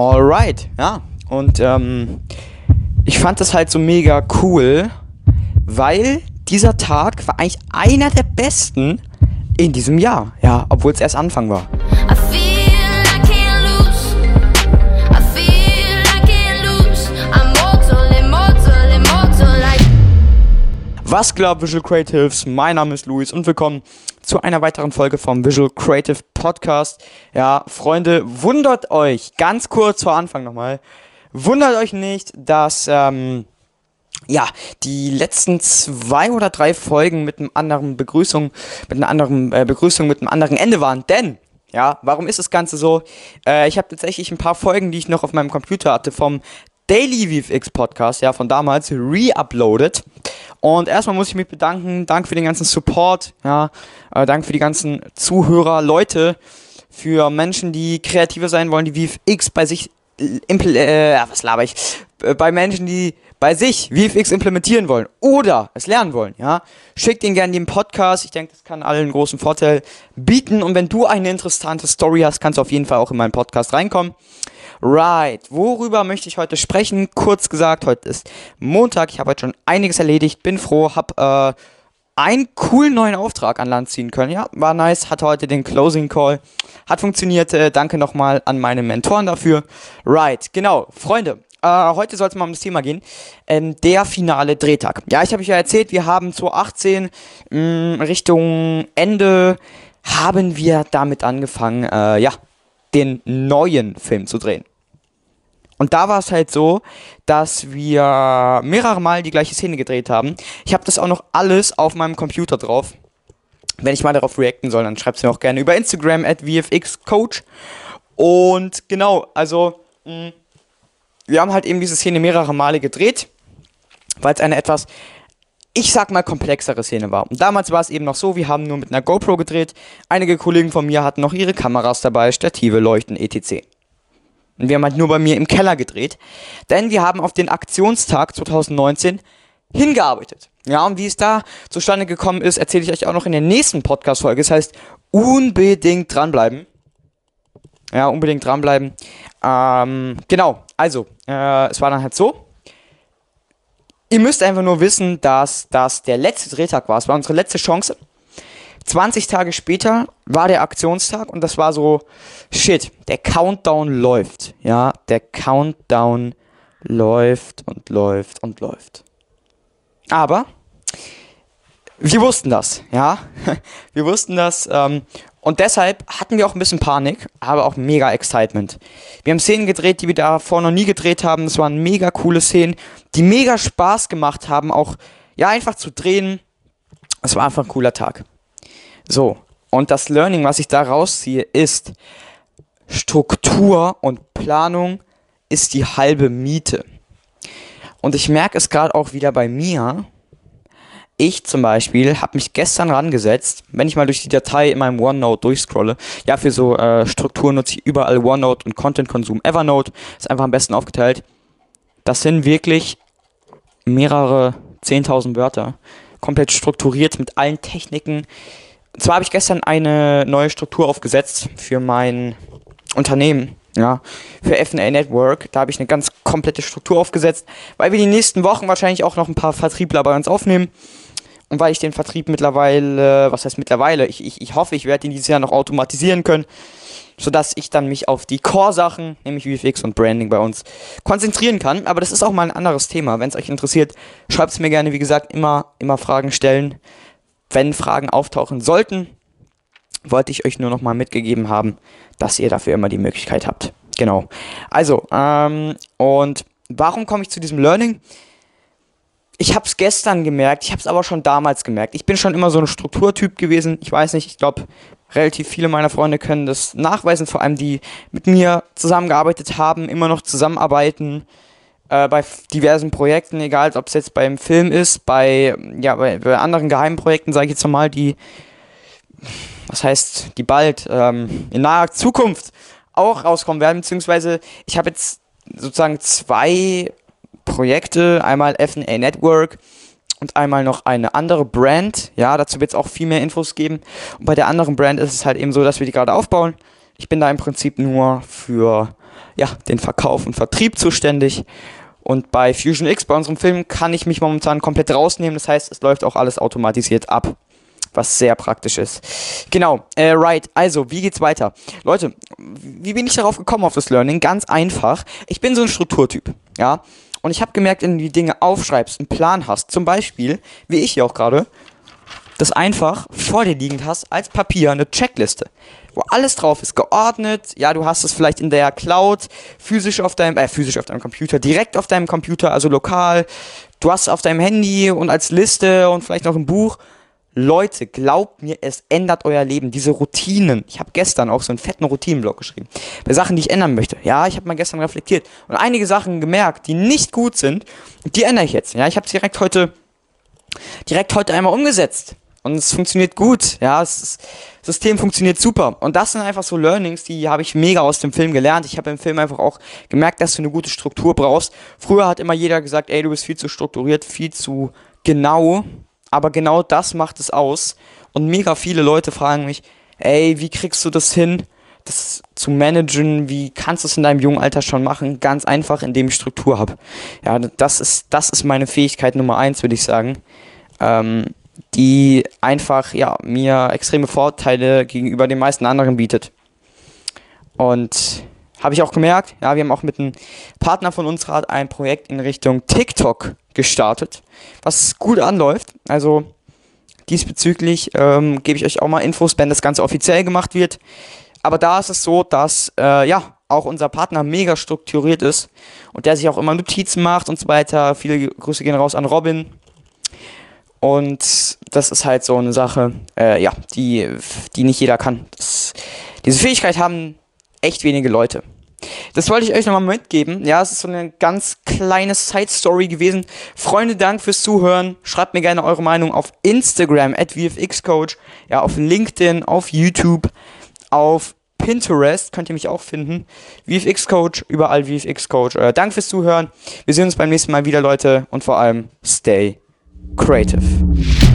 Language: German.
Alright, ja. Und ähm, ich fand das halt so mega cool, weil dieser Tag war eigentlich einer der besten in diesem Jahr. Ja, obwohl es erst Anfang war. Was glaubt Visual Creatives? Mein Name ist Luis und willkommen zu einer weiteren Folge vom Visual Creative Podcast. Ja, Freunde, wundert euch, ganz kurz vor Anfang nochmal, wundert euch nicht, dass, ähm, ja, die letzten zwei oder drei Folgen mit einem anderen Begrüßung, mit einer anderen äh, Begrüßung, mit einem anderen Ende waren. Denn, ja, warum ist das Ganze so? Äh, ich habe tatsächlich ein paar Folgen, die ich noch auf meinem Computer hatte, vom Daily VFX Podcast, ja, von damals, re-uploaded. Und erstmal muss ich mich bedanken. Danke für den ganzen Support, ja, äh, danke für die ganzen Zuhörer, Leute, für Menschen, die kreativer sein wollen, die VFX bei sich äh, äh, was laber ich? Äh, bei Menschen, die bei sich VFX implementieren wollen oder es lernen wollen, ja, schickt ihnen gerne den Podcast. Ich denke, das kann allen einen großen Vorteil bieten. Und wenn du eine interessante Story hast, kannst du auf jeden Fall auch in meinen Podcast reinkommen. Right, worüber möchte ich heute sprechen? Kurz gesagt, heute ist Montag. Ich habe heute schon einiges erledigt, bin froh, habe äh, einen coolen neuen Auftrag an Land ziehen können. Ja, war nice, hatte heute den Closing Call. Hat funktioniert. Äh, danke nochmal an meine Mentoren dafür. Right, genau, Freunde. Äh, heute soll es mal um das Thema gehen. Ähm, der finale Drehtag. Ja, ich habe euch ja erzählt, wir haben 2018 mh, Richtung Ende haben wir damit angefangen, äh, ja, den neuen Film zu drehen. Und da war es halt so, dass wir mehrere Mal die gleiche Szene gedreht haben. Ich habe das auch noch alles auf meinem Computer drauf. Wenn ich mal darauf reacten soll, dann schreibt es mir auch gerne über Instagram at VFXCoach. Und genau, also mh, wir haben halt eben diese Szene mehrere Male gedreht, weil es eine etwas, ich sag mal, komplexere Szene war. Und damals war es eben noch so, wir haben nur mit einer GoPro gedreht. Einige Kollegen von mir hatten noch ihre Kameras dabei, Stative, Leuchten, etc. Und wir haben halt nur bei mir im Keller gedreht. Denn wir haben auf den Aktionstag 2019 hingearbeitet. Ja, und wie es da zustande gekommen ist, erzähle ich euch auch noch in der nächsten Podcast-Folge. Das heißt, unbedingt dranbleiben. Ja, unbedingt dranbleiben. Ähm, genau, also, äh, es war dann halt so. Ihr müsst einfach nur wissen, dass das der letzte Drehtag war. Es war unsere letzte Chance. 20 Tage später war der Aktionstag und das war so, shit, der Countdown läuft. Ja, der Countdown läuft und läuft und läuft. Aber wir wussten das, ja. Wir wussten das ähm, und deshalb hatten wir auch ein bisschen Panik, aber auch mega Excitement. Wir haben Szenen gedreht, die wir davor noch nie gedreht haben. Das waren mega coole Szenen, die mega Spaß gemacht haben, auch ja einfach zu drehen. Es war einfach ein cooler Tag. So, und das Learning, was ich da rausziehe, ist Struktur und Planung ist die halbe Miete. Und ich merke es gerade auch wieder bei mir. Ich zum Beispiel habe mich gestern rangesetzt, wenn ich mal durch die Datei in meinem OneNote durchscrolle. Ja, für so äh, Strukturen nutze ich überall OneNote und Content-Konsum Evernote. Ist einfach am besten aufgeteilt. Das sind wirklich mehrere 10.000 Wörter. Komplett strukturiert mit allen Techniken. Zwar habe ich gestern eine neue Struktur aufgesetzt für mein Unternehmen. Ja, für FNA Network, da habe ich eine ganz komplette Struktur aufgesetzt, weil wir die nächsten Wochen wahrscheinlich auch noch ein paar Vertriebler bei uns aufnehmen. Und weil ich den Vertrieb mittlerweile, was heißt mittlerweile, ich, ich, ich hoffe, ich werde ihn dieses Jahr noch automatisieren können, sodass ich dann mich auf die Core-Sachen, nämlich VFX und Branding bei uns, konzentrieren kann. Aber das ist auch mal ein anderes Thema. Wenn es euch interessiert, schreibt es mir gerne. Wie gesagt, immer, immer Fragen stellen. Wenn Fragen auftauchen sollten, wollte ich euch nur noch mal mitgegeben haben, dass ihr dafür immer die Möglichkeit habt. Genau. Also, ähm, und warum komme ich zu diesem Learning? ich habe es gestern gemerkt, ich habe es aber schon damals gemerkt. Ich bin schon immer so ein Strukturtyp gewesen. Ich weiß nicht, ich glaube, relativ viele meiner Freunde können das nachweisen, vor allem die mit mir zusammengearbeitet haben, immer noch zusammenarbeiten äh, bei diversen Projekten, egal ob es jetzt beim Film ist, bei, ja, bei, bei anderen geheimen Projekten, sage ich jetzt nochmal, die, was heißt, die bald ähm, in naher Zukunft auch rauskommen werden, beziehungsweise ich habe jetzt sozusagen zwei Projekte, einmal FNA Network und einmal noch eine andere Brand. Ja, dazu wird es auch viel mehr Infos geben. Und bei der anderen Brand ist es halt eben so, dass wir die gerade aufbauen. Ich bin da im Prinzip nur für ja, den Verkauf und Vertrieb zuständig. Und bei Fusion X, bei unserem Film, kann ich mich momentan komplett rausnehmen. Das heißt, es läuft auch alles automatisiert ab. Was sehr praktisch ist. Genau, äh, right. Also, wie geht's weiter? Leute, wie bin ich darauf gekommen auf das Learning? Ganz einfach. Ich bin so ein Strukturtyp, ja. Und ich habe gemerkt, wenn du die Dinge aufschreibst, einen Plan hast, zum Beispiel, wie ich hier auch gerade, das einfach vor dir liegend hast als Papier eine Checkliste, wo alles drauf ist, geordnet. Ja, du hast es vielleicht in der Cloud, physisch auf deinem, äh, physisch auf deinem Computer, direkt auf deinem Computer, also lokal. Du hast es auf deinem Handy und als Liste und vielleicht noch ein Buch. Leute, glaubt mir, es ändert euer Leben. Diese Routinen. Ich habe gestern auch so einen fetten Routinenblock geschrieben. Bei Sachen, die ich ändern möchte. Ja, ich habe mal gestern reflektiert und einige Sachen gemerkt, die nicht gut sind. Die ändere ich jetzt. Ja, ich habe direkt heute, direkt heute einmal umgesetzt. Und es funktioniert gut. Ja, das System funktioniert super. Und das sind einfach so Learnings, die habe ich mega aus dem Film gelernt. Ich habe im Film einfach auch gemerkt, dass du eine gute Struktur brauchst. Früher hat immer jeder gesagt, ey, du bist viel zu strukturiert, viel zu genau. Aber genau das macht es aus. Und mega viele Leute fragen mich, ey, wie kriegst du das hin, das zu managen? Wie kannst du es in deinem jungen Alter schon machen? Ganz einfach, indem ich Struktur habe. Ja, das ist, das ist meine Fähigkeit Nummer eins, würde ich sagen. Ähm, die einfach ja, mir extreme Vorteile gegenüber den meisten anderen bietet. Und habe ich auch gemerkt, ja, wir haben auch mit einem Partner von uns gerade ein Projekt in Richtung TikTok gestartet, was gut anläuft. Also diesbezüglich ähm, gebe ich euch auch mal Infos, wenn das Ganze offiziell gemacht wird. Aber da ist es so, dass äh, ja auch unser Partner mega strukturiert ist und der sich auch immer Notizen macht und so weiter. Viele Grüße gehen raus an Robin, und das ist halt so eine Sache, äh, ja, die, die nicht jeder kann. Das, diese Fähigkeit haben echt wenige Leute. Das wollte ich euch nochmal mitgeben. Ja, es ist so eine ganz kleine Side-Story gewesen. Freunde, Dank fürs Zuhören. Schreibt mir gerne eure Meinung auf Instagram, at VFXCoach, ja, auf LinkedIn, auf YouTube, auf Pinterest könnt ihr mich auch finden. VFX-Coach, überall VFX-Coach. Äh, Danke fürs Zuhören. Wir sehen uns beim nächsten Mal wieder, Leute. Und vor allem, stay creative.